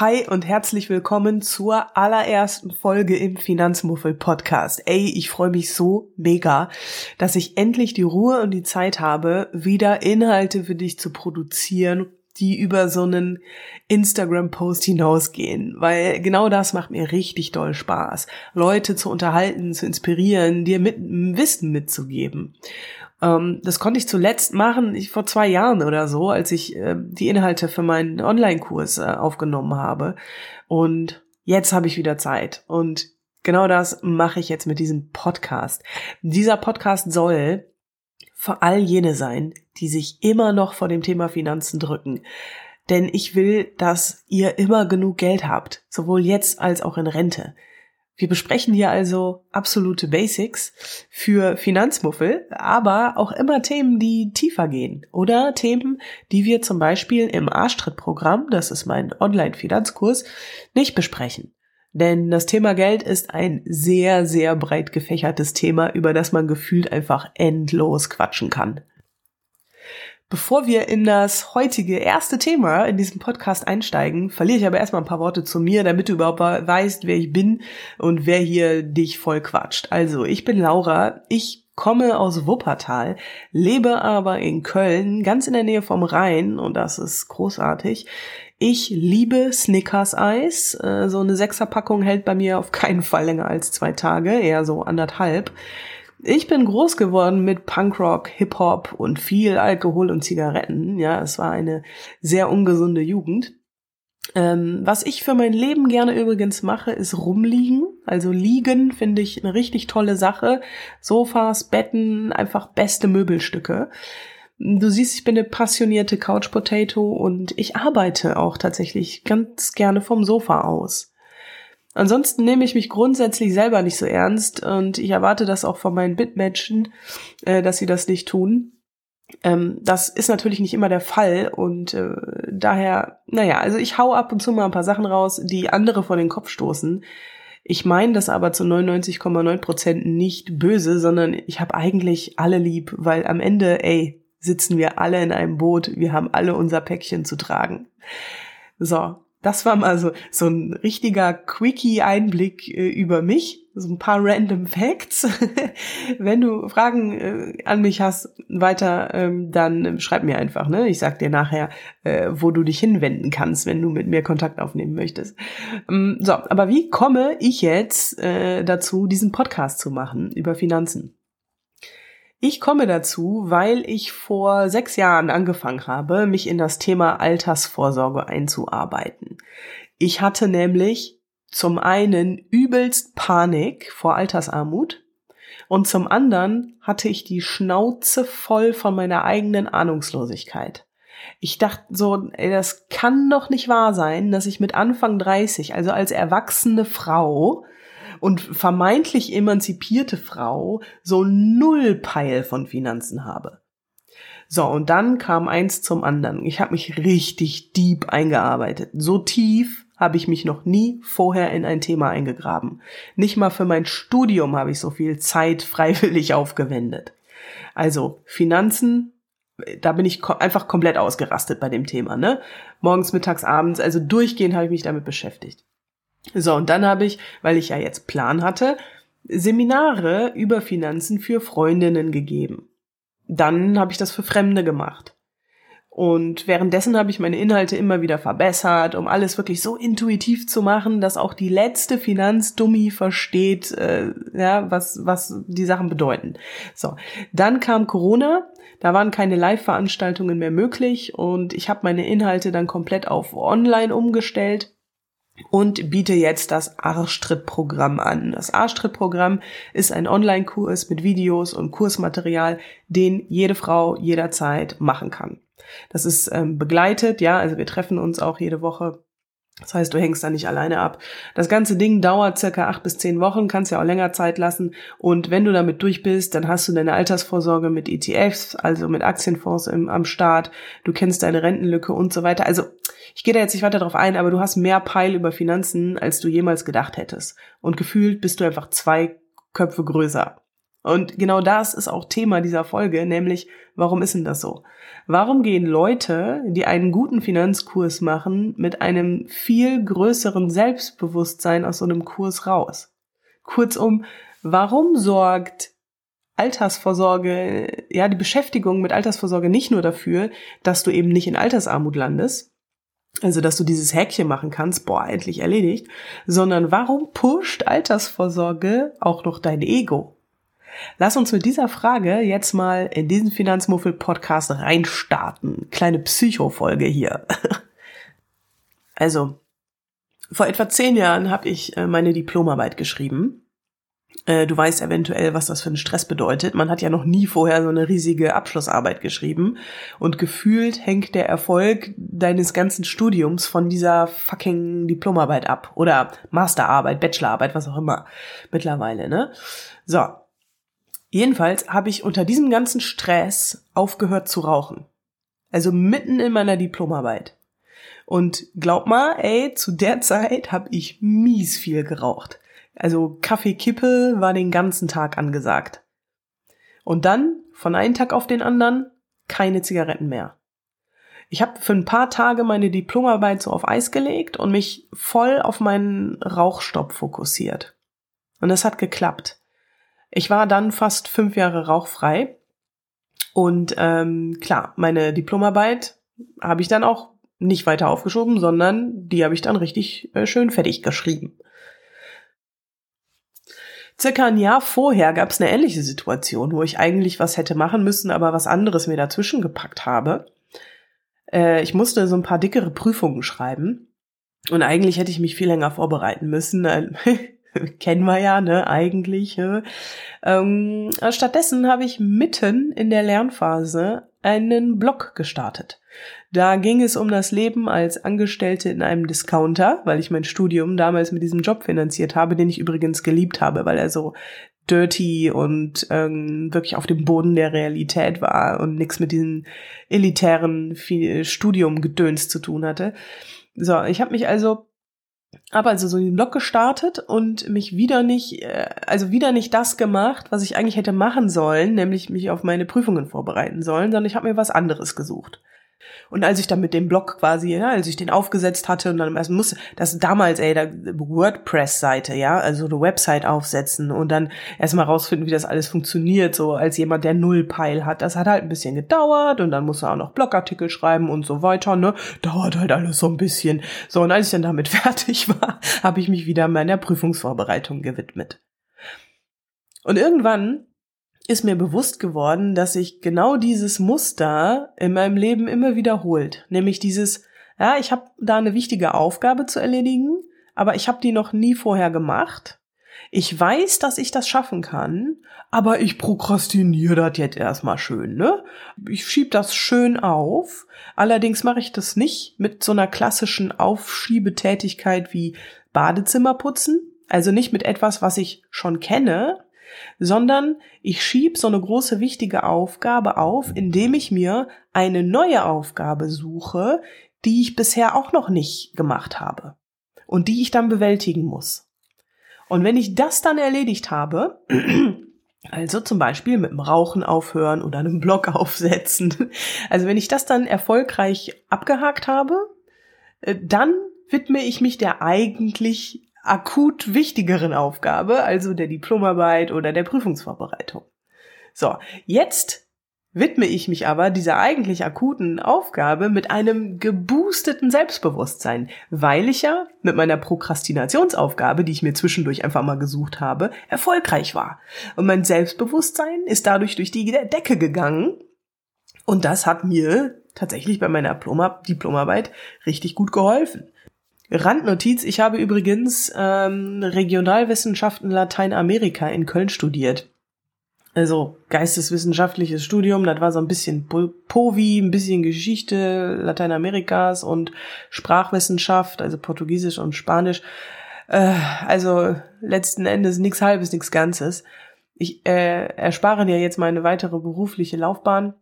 Hi und herzlich willkommen zur allerersten Folge im Finanzmuffel Podcast. Ey, ich freue mich so mega, dass ich endlich die Ruhe und die Zeit habe, wieder Inhalte für dich zu produzieren, die über so einen Instagram-Post hinausgehen, weil genau das macht mir richtig doll Spaß, Leute zu unterhalten, zu inspirieren, dir mit Wissen mitzugeben. Ähm, das konnte ich zuletzt machen, ich, vor zwei Jahren oder so, als ich äh, die Inhalte für meinen Online-Kurs äh, aufgenommen habe. Und jetzt habe ich wieder Zeit. Und genau das mache ich jetzt mit diesem Podcast. Dieser Podcast soll für all jene sein, die sich immer noch vor dem Thema Finanzen drücken. Denn ich will, dass ihr immer genug Geld habt, sowohl jetzt als auch in Rente. Wir besprechen hier also absolute Basics für Finanzmuffel, aber auch immer Themen, die tiefer gehen oder Themen, die wir zum Beispiel im Arschtritt-Programm, das ist mein Online-Finanzkurs, nicht besprechen. Denn das Thema Geld ist ein sehr, sehr breit gefächertes Thema, über das man gefühlt einfach endlos quatschen kann. Bevor wir in das heutige erste Thema in diesem Podcast einsteigen, verliere ich aber erstmal ein paar Worte zu mir, damit du überhaupt weißt, wer ich bin und wer hier dich voll quatscht. Also, ich bin Laura, ich komme aus Wuppertal, lebe aber in Köln, ganz in der Nähe vom Rhein und das ist großartig. Ich liebe Snickers-Eis. Äh, so eine Sechserpackung hält bei mir auf keinen Fall länger als zwei Tage, eher so anderthalb. Ich bin groß geworden mit Punkrock, Hip-Hop und viel Alkohol und Zigaretten. Ja, es war eine sehr ungesunde Jugend. Ähm, was ich für mein Leben gerne übrigens mache, ist rumliegen. Also liegen finde ich eine richtig tolle Sache. Sofas, Betten, einfach beste Möbelstücke. Du siehst, ich bin eine passionierte Couch Potato und ich arbeite auch tatsächlich ganz gerne vom Sofa aus. Ansonsten nehme ich mich grundsätzlich selber nicht so ernst und ich erwarte das auch von meinen Bitmatchen, äh, dass sie das nicht tun. Ähm, das ist natürlich nicht immer der Fall und äh, daher, naja, also ich hau ab und zu mal ein paar Sachen raus, die andere vor den Kopf stoßen. Ich meine das aber zu 99,9 Prozent nicht böse, sondern ich habe eigentlich alle lieb, weil am Ende, ey, sitzen wir alle in einem Boot, wir haben alle unser Päckchen zu tragen. So, das war mal so, so ein richtiger Quickie-Einblick äh, über mich. So ein paar random Facts. Wenn du Fragen äh, an mich hast weiter, ähm, dann schreib mir einfach. Ne? Ich sag dir nachher, äh, wo du dich hinwenden kannst, wenn du mit mir Kontakt aufnehmen möchtest. Ähm, so, aber wie komme ich jetzt äh, dazu, diesen Podcast zu machen über Finanzen? Ich komme dazu, weil ich vor sechs Jahren angefangen habe, mich in das Thema Altersvorsorge einzuarbeiten. Ich hatte nämlich zum einen übelst Panik vor Altersarmut und zum anderen hatte ich die Schnauze voll von meiner eigenen Ahnungslosigkeit. Ich dachte so, ey, das kann doch nicht wahr sein, dass ich mit Anfang 30, also als erwachsene Frau, und vermeintlich emanzipierte Frau so null Peil von Finanzen habe. So, und dann kam eins zum anderen. Ich habe mich richtig deep eingearbeitet. So tief habe ich mich noch nie vorher in ein Thema eingegraben. Nicht mal für mein Studium habe ich so viel Zeit freiwillig aufgewendet. Also Finanzen, da bin ich einfach komplett ausgerastet bei dem Thema, ne? Morgens, mittags, abends, also durchgehend habe ich mich damit beschäftigt. So, und dann habe ich, weil ich ja jetzt Plan hatte, Seminare über Finanzen für Freundinnen gegeben. Dann habe ich das für Fremde gemacht. Und währenddessen habe ich meine Inhalte immer wieder verbessert, um alles wirklich so intuitiv zu machen, dass auch die letzte Finanzdummi versteht, äh, ja, was, was die Sachen bedeuten. So, dann kam Corona, da waren keine Live-Veranstaltungen mehr möglich und ich habe meine Inhalte dann komplett auf Online umgestellt und biete jetzt das Arschtritt-Programm an. Das Arschtritt-Programm ist ein Online-Kurs mit Videos und Kursmaterial, den jede Frau jederzeit machen kann. Das ist ähm, begleitet, ja, also wir treffen uns auch jede Woche das heißt, du hängst da nicht alleine ab. Das ganze Ding dauert circa acht bis zehn Wochen, kannst ja auch länger Zeit lassen. Und wenn du damit durch bist, dann hast du deine Altersvorsorge mit ETFs, also mit Aktienfonds im, am Start. Du kennst deine Rentenlücke und so weiter. Also, ich gehe da jetzt nicht weiter drauf ein, aber du hast mehr Peil über Finanzen, als du jemals gedacht hättest. Und gefühlt bist du einfach zwei Köpfe größer. Und genau das ist auch Thema dieser Folge, nämlich, warum ist denn das so? Warum gehen Leute, die einen guten Finanzkurs machen, mit einem viel größeren Selbstbewusstsein aus so einem Kurs raus? Kurzum, warum sorgt Altersvorsorge, ja, die Beschäftigung mit Altersvorsorge nicht nur dafür, dass du eben nicht in Altersarmut landest, also dass du dieses Häkchen machen kannst, boah, endlich erledigt, sondern warum pusht Altersvorsorge auch noch dein Ego? Lass uns mit dieser Frage jetzt mal in diesen Finanzmuffel-Podcast reinstarten. Kleine Psycho-Folge hier. also, vor etwa zehn Jahren habe ich äh, meine Diplomarbeit geschrieben äh, du weißt eventuell, was das für einen Stress bedeutet. Man hat ja noch nie vorher so eine riesige Abschlussarbeit geschrieben und gefühlt hängt der Erfolg deines ganzen Studiums von dieser fucking Diplomarbeit ab oder Masterarbeit, Bachelorarbeit, was auch immer mittlerweile, ne? So. Jedenfalls habe ich unter diesem ganzen Stress aufgehört zu rauchen. Also mitten in meiner Diplomarbeit. Und glaub mal, ey, zu der Zeit habe ich mies viel geraucht. Also Kaffeekippe war den ganzen Tag angesagt. Und dann, von einem Tag auf den anderen, keine Zigaretten mehr. Ich habe für ein paar Tage meine Diplomarbeit so auf Eis gelegt und mich voll auf meinen Rauchstopp fokussiert. Und es hat geklappt. Ich war dann fast fünf Jahre rauchfrei. Und ähm, klar, meine Diplomarbeit habe ich dann auch nicht weiter aufgeschoben, sondern die habe ich dann richtig äh, schön fertig geschrieben. Circa ein Jahr vorher gab es eine ähnliche Situation, wo ich eigentlich was hätte machen müssen, aber was anderes mir dazwischen gepackt habe. Äh, ich musste so ein paar dickere Prüfungen schreiben und eigentlich hätte ich mich viel länger vorbereiten müssen. Kennen wir ja, ne, eigentlich. Ne? Ähm, stattdessen habe ich mitten in der Lernphase einen Blog gestartet. Da ging es um das Leben als Angestellte in einem Discounter, weil ich mein Studium damals mit diesem Job finanziert habe, den ich übrigens geliebt habe, weil er so dirty und ähm, wirklich auf dem Boden der Realität war und nichts mit diesem elitären Studium-Gedöns zu tun hatte. So, ich habe mich also habe also so den Blog gestartet und mich wieder nicht, äh, also wieder nicht das gemacht, was ich eigentlich hätte machen sollen, nämlich mich auf meine Prüfungen vorbereiten sollen, sondern ich habe mir was anderes gesucht. Und als ich dann mit dem Blog quasi, ja, als ich den aufgesetzt hatte und dann erst musste, das damals, ey, da WordPress-Seite, ja, also eine Website aufsetzen und dann erstmal rausfinden, wie das alles funktioniert, so als jemand, der null Peil hat. Das hat halt ein bisschen gedauert und dann musste er auch noch Blogartikel schreiben und so weiter, ne? Dauert halt alles so ein bisschen. So, und als ich dann damit fertig war, habe ich mich wieder meiner Prüfungsvorbereitung gewidmet. Und irgendwann ist mir bewusst geworden, dass sich genau dieses Muster in meinem Leben immer wiederholt. Nämlich dieses, ja, ich habe da eine wichtige Aufgabe zu erledigen, aber ich habe die noch nie vorher gemacht. Ich weiß, dass ich das schaffen kann, aber ich prokrastiniere das jetzt erstmal schön, ne? Ich schieb das schön auf. Allerdings mache ich das nicht mit so einer klassischen Aufschiebetätigkeit wie Badezimmer putzen, also nicht mit etwas, was ich schon kenne, sondern ich schieb so eine große wichtige Aufgabe auf, indem ich mir eine neue Aufgabe suche, die ich bisher auch noch nicht gemacht habe und die ich dann bewältigen muss. Und wenn ich das dann erledigt habe, also zum Beispiel mit dem Rauchen aufhören oder einem Blog aufsetzen, also wenn ich das dann erfolgreich abgehakt habe, äh, dann widme ich mich der eigentlich akut wichtigeren Aufgabe, also der Diplomarbeit oder der Prüfungsvorbereitung. So, jetzt widme ich mich aber dieser eigentlich akuten Aufgabe mit einem geboosteten Selbstbewusstsein, weil ich ja mit meiner Prokrastinationsaufgabe, die ich mir zwischendurch einfach mal gesucht habe, erfolgreich war. Und mein Selbstbewusstsein ist dadurch durch die Decke gegangen. Und das hat mir tatsächlich bei meiner Diplomarbeit richtig gut geholfen. Randnotiz, ich habe übrigens ähm, Regionalwissenschaften Lateinamerika in Köln studiert. Also geisteswissenschaftliches Studium, das war so ein bisschen Povi, ein bisschen Geschichte Lateinamerikas und Sprachwissenschaft, also Portugiesisch und Spanisch. Äh, also letzten Endes nichts Halbes, nichts Ganzes. Ich äh, erspare dir jetzt meine weitere berufliche Laufbahn.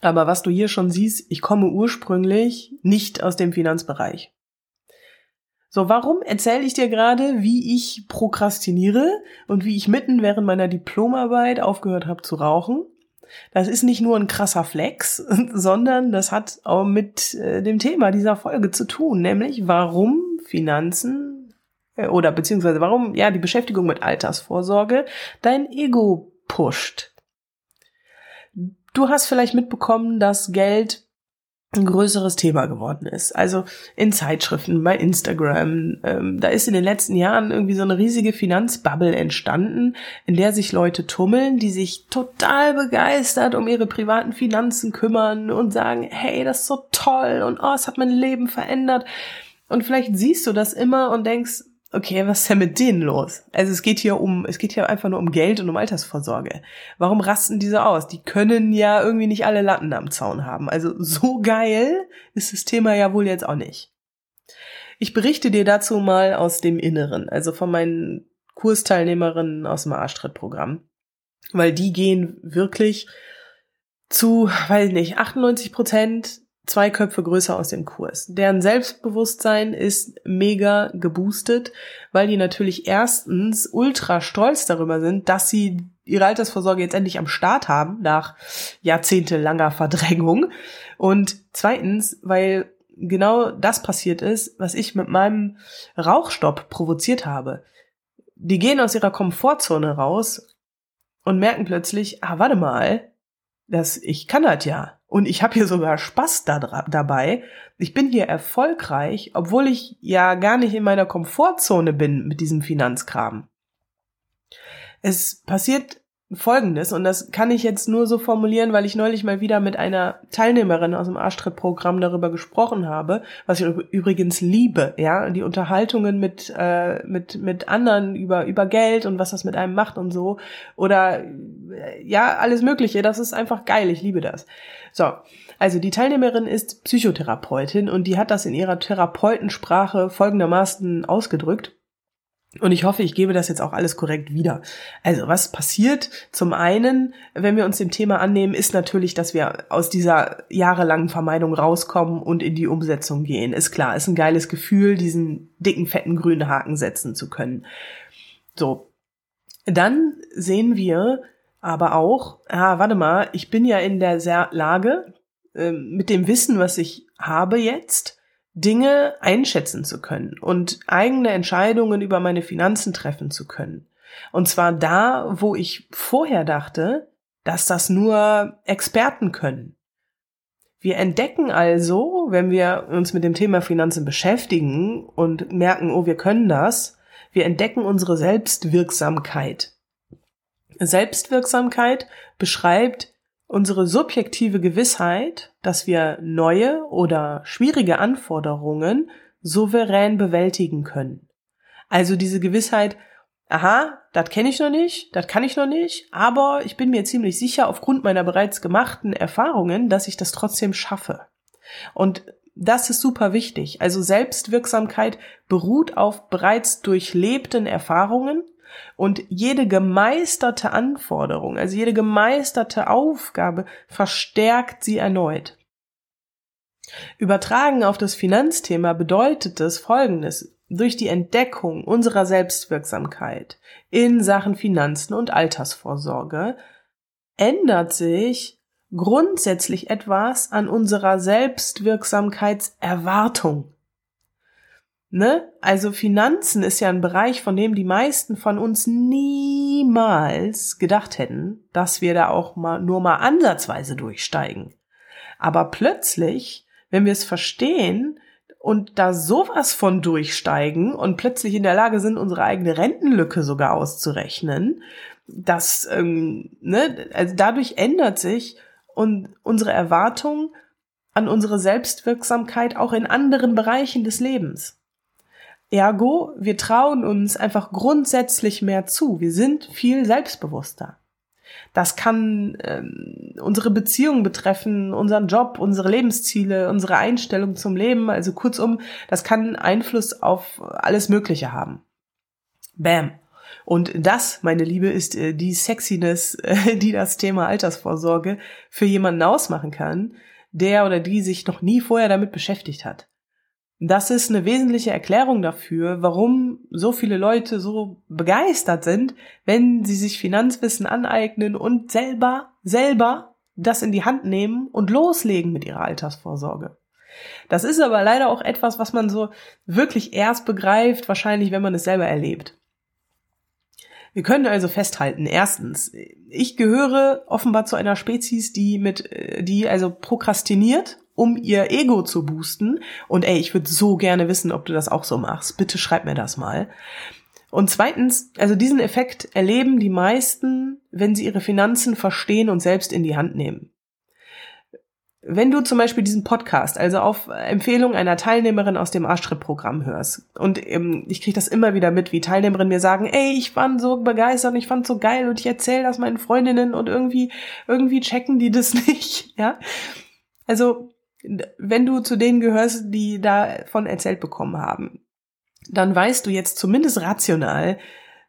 Aber was du hier schon siehst, ich komme ursprünglich nicht aus dem Finanzbereich. So, warum erzähle ich dir gerade, wie ich prokrastiniere und wie ich mitten während meiner Diplomarbeit aufgehört habe zu rauchen? Das ist nicht nur ein krasser Flex, sondern das hat auch mit äh, dem Thema dieser Folge zu tun, nämlich warum Finanzen äh, oder beziehungsweise warum ja die Beschäftigung mit Altersvorsorge dein Ego pusht. Du hast vielleicht mitbekommen, dass Geld ein größeres Thema geworden ist. Also in Zeitschriften, bei Instagram, ähm, da ist in den letzten Jahren irgendwie so eine riesige Finanzbubble entstanden, in der sich Leute tummeln, die sich total begeistert um ihre privaten Finanzen kümmern und sagen, hey, das ist so toll und oh, es hat mein Leben verändert. Und vielleicht siehst du das immer und denkst, okay, was ist denn mit denen los? Also es geht hier um, es geht hier einfach nur um Geld und um Altersvorsorge. Warum rasten diese aus? Die können ja irgendwie nicht alle Latten am Zaun haben. Also so geil ist das Thema ja wohl jetzt auch nicht. Ich berichte dir dazu mal aus dem Inneren, also von meinen Kursteilnehmerinnen aus dem Arschtrittprogramm. Weil die gehen wirklich zu, weiß nicht, 98 Prozent zwei Köpfe größer aus dem Kurs. Deren Selbstbewusstsein ist mega geboostet, weil die natürlich erstens ultra stolz darüber sind, dass sie ihre Altersvorsorge jetzt endlich am Start haben, nach jahrzehntelanger Verdrängung. Und zweitens, weil genau das passiert ist, was ich mit meinem Rauchstopp provoziert habe. Die gehen aus ihrer Komfortzone raus und merken plötzlich, ah, warte mal, das, ich kann das ja. Und ich habe hier sogar Spaß da, dabei. Ich bin hier erfolgreich, obwohl ich ja gar nicht in meiner Komfortzone bin mit diesem Finanzkram. Es passiert Folgendes, und das kann ich jetzt nur so formulieren, weil ich neulich mal wieder mit einer Teilnehmerin aus dem Arschtritt-Programm darüber gesprochen habe, was ich übrigens liebe, ja, die Unterhaltungen mit, äh, mit, mit anderen über, über Geld und was das mit einem macht und so, oder äh, ja, alles Mögliche, das ist einfach geil, ich liebe das. So, also die Teilnehmerin ist Psychotherapeutin und die hat das in ihrer Therapeutensprache folgendermaßen ausgedrückt. Und ich hoffe, ich gebe das jetzt auch alles korrekt wieder. Also was passiert? Zum einen, wenn wir uns dem Thema annehmen, ist natürlich, dass wir aus dieser jahrelangen Vermeidung rauskommen und in die Umsetzung gehen. Ist klar, ist ein geiles Gefühl, diesen dicken, fetten grünen Haken setzen zu können. So. Dann sehen wir aber auch, ah, warte mal, ich bin ja in der Lage, äh, mit dem Wissen, was ich habe jetzt, Dinge einschätzen zu können und eigene Entscheidungen über meine Finanzen treffen zu können. Und zwar da, wo ich vorher dachte, dass das nur Experten können. Wir entdecken also, wenn wir uns mit dem Thema Finanzen beschäftigen und merken, oh, wir können das, wir entdecken unsere Selbstwirksamkeit. Selbstwirksamkeit beschreibt unsere subjektive Gewissheit, dass wir neue oder schwierige Anforderungen souverän bewältigen können. Also diese Gewissheit, aha, das kenne ich noch nicht, das kann ich noch nicht, aber ich bin mir ziemlich sicher aufgrund meiner bereits gemachten Erfahrungen, dass ich das trotzdem schaffe. Und das ist super wichtig. Also Selbstwirksamkeit beruht auf bereits durchlebten Erfahrungen und jede gemeisterte Anforderung, also jede gemeisterte Aufgabe verstärkt sie erneut. Übertragen auf das Finanzthema bedeutet es Folgendes. Durch die Entdeckung unserer Selbstwirksamkeit in Sachen Finanzen und Altersvorsorge ändert sich grundsätzlich etwas an unserer Selbstwirksamkeitserwartung. Ne? Also Finanzen ist ja ein Bereich, von dem die meisten von uns niemals gedacht hätten, dass wir da auch mal nur mal ansatzweise durchsteigen. Aber plötzlich, wenn wir es verstehen und da sowas von durchsteigen und plötzlich in der Lage sind, unsere eigene Rentenlücke sogar auszurechnen, das, ähm, ne, also dadurch ändert sich und unsere Erwartung an unsere Selbstwirksamkeit auch in anderen Bereichen des Lebens. Ergo, wir trauen uns einfach grundsätzlich mehr zu. Wir sind viel selbstbewusster. Das kann ähm, unsere Beziehung betreffen, unseren Job, unsere Lebensziele, unsere Einstellung zum Leben. Also kurzum, das kann Einfluss auf alles Mögliche haben. Bam. Und das, meine Liebe, ist äh, die Sexiness, äh, die das Thema Altersvorsorge für jemanden ausmachen kann, der oder die sich noch nie vorher damit beschäftigt hat. Das ist eine wesentliche Erklärung dafür, warum so viele Leute so begeistert sind, wenn sie sich Finanzwissen aneignen und selber, selber das in die Hand nehmen und loslegen mit ihrer Altersvorsorge. Das ist aber leider auch etwas, was man so wirklich erst begreift, wahrscheinlich, wenn man es selber erlebt. Wir können also festhalten, erstens, ich gehöre offenbar zu einer Spezies, die mit, die also prokrastiniert, um ihr Ego zu boosten. Und ey, ich würde so gerne wissen, ob du das auch so machst. Bitte schreib mir das mal. Und zweitens, also diesen Effekt erleben die meisten, wenn sie ihre Finanzen verstehen und selbst in die Hand nehmen. Wenn du zum Beispiel diesen Podcast, also auf Empfehlung einer Teilnehmerin aus dem Arschtritt-Programm hörst, und ähm, ich kriege das immer wieder mit, wie Teilnehmerinnen mir sagen, ey, ich fand so begeistert und ich fand so geil und ich erzähle das meinen Freundinnen und irgendwie, irgendwie checken die das nicht, ja. Also, wenn du zu denen gehörst, die davon erzählt bekommen haben, dann weißt du jetzt zumindest rational,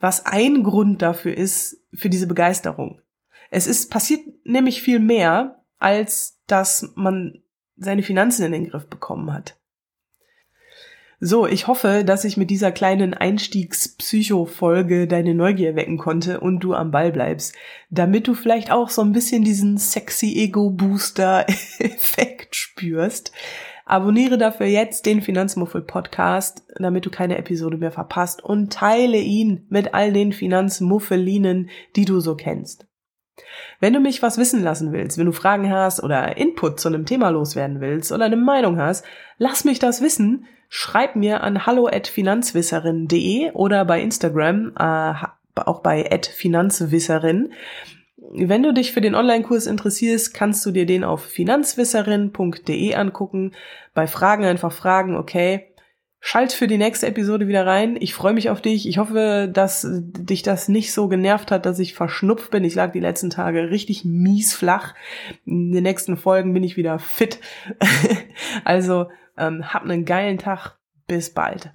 was ein Grund dafür ist, für diese Begeisterung. Es ist passiert nämlich viel mehr, als dass man seine Finanzen in den Griff bekommen hat. So, ich hoffe, dass ich mit dieser kleinen Einstiegspsycho-Folge deine Neugier wecken konnte und du am Ball bleibst, damit du vielleicht auch so ein bisschen diesen sexy Ego-Booster-Effekt spürst. Abonniere dafür jetzt den Finanzmuffel Podcast, damit du keine Episode mehr verpasst und teile ihn mit all den Finanzmuffelinen, die du so kennst. Wenn du mich was wissen lassen willst, wenn du Fragen hast oder Input zu einem Thema loswerden willst oder eine Meinung hast, lass mich das wissen. Schreib mir an hallo@finanzwisserin.de oder bei Instagram, äh, auch bei @finanzwisserin. Wenn du dich für den Online-Kurs interessierst, kannst du dir den auf finanzwisserin.de angucken. Bei Fragen einfach fragen, okay, Schalt für die nächste Episode wieder rein. Ich freue mich auf dich. Ich hoffe, dass dich das nicht so genervt hat, dass ich verschnupft bin. Ich lag die letzten Tage richtig mies flach. In den nächsten Folgen bin ich wieder fit. also ähm, hab einen geilen Tag. Bis bald.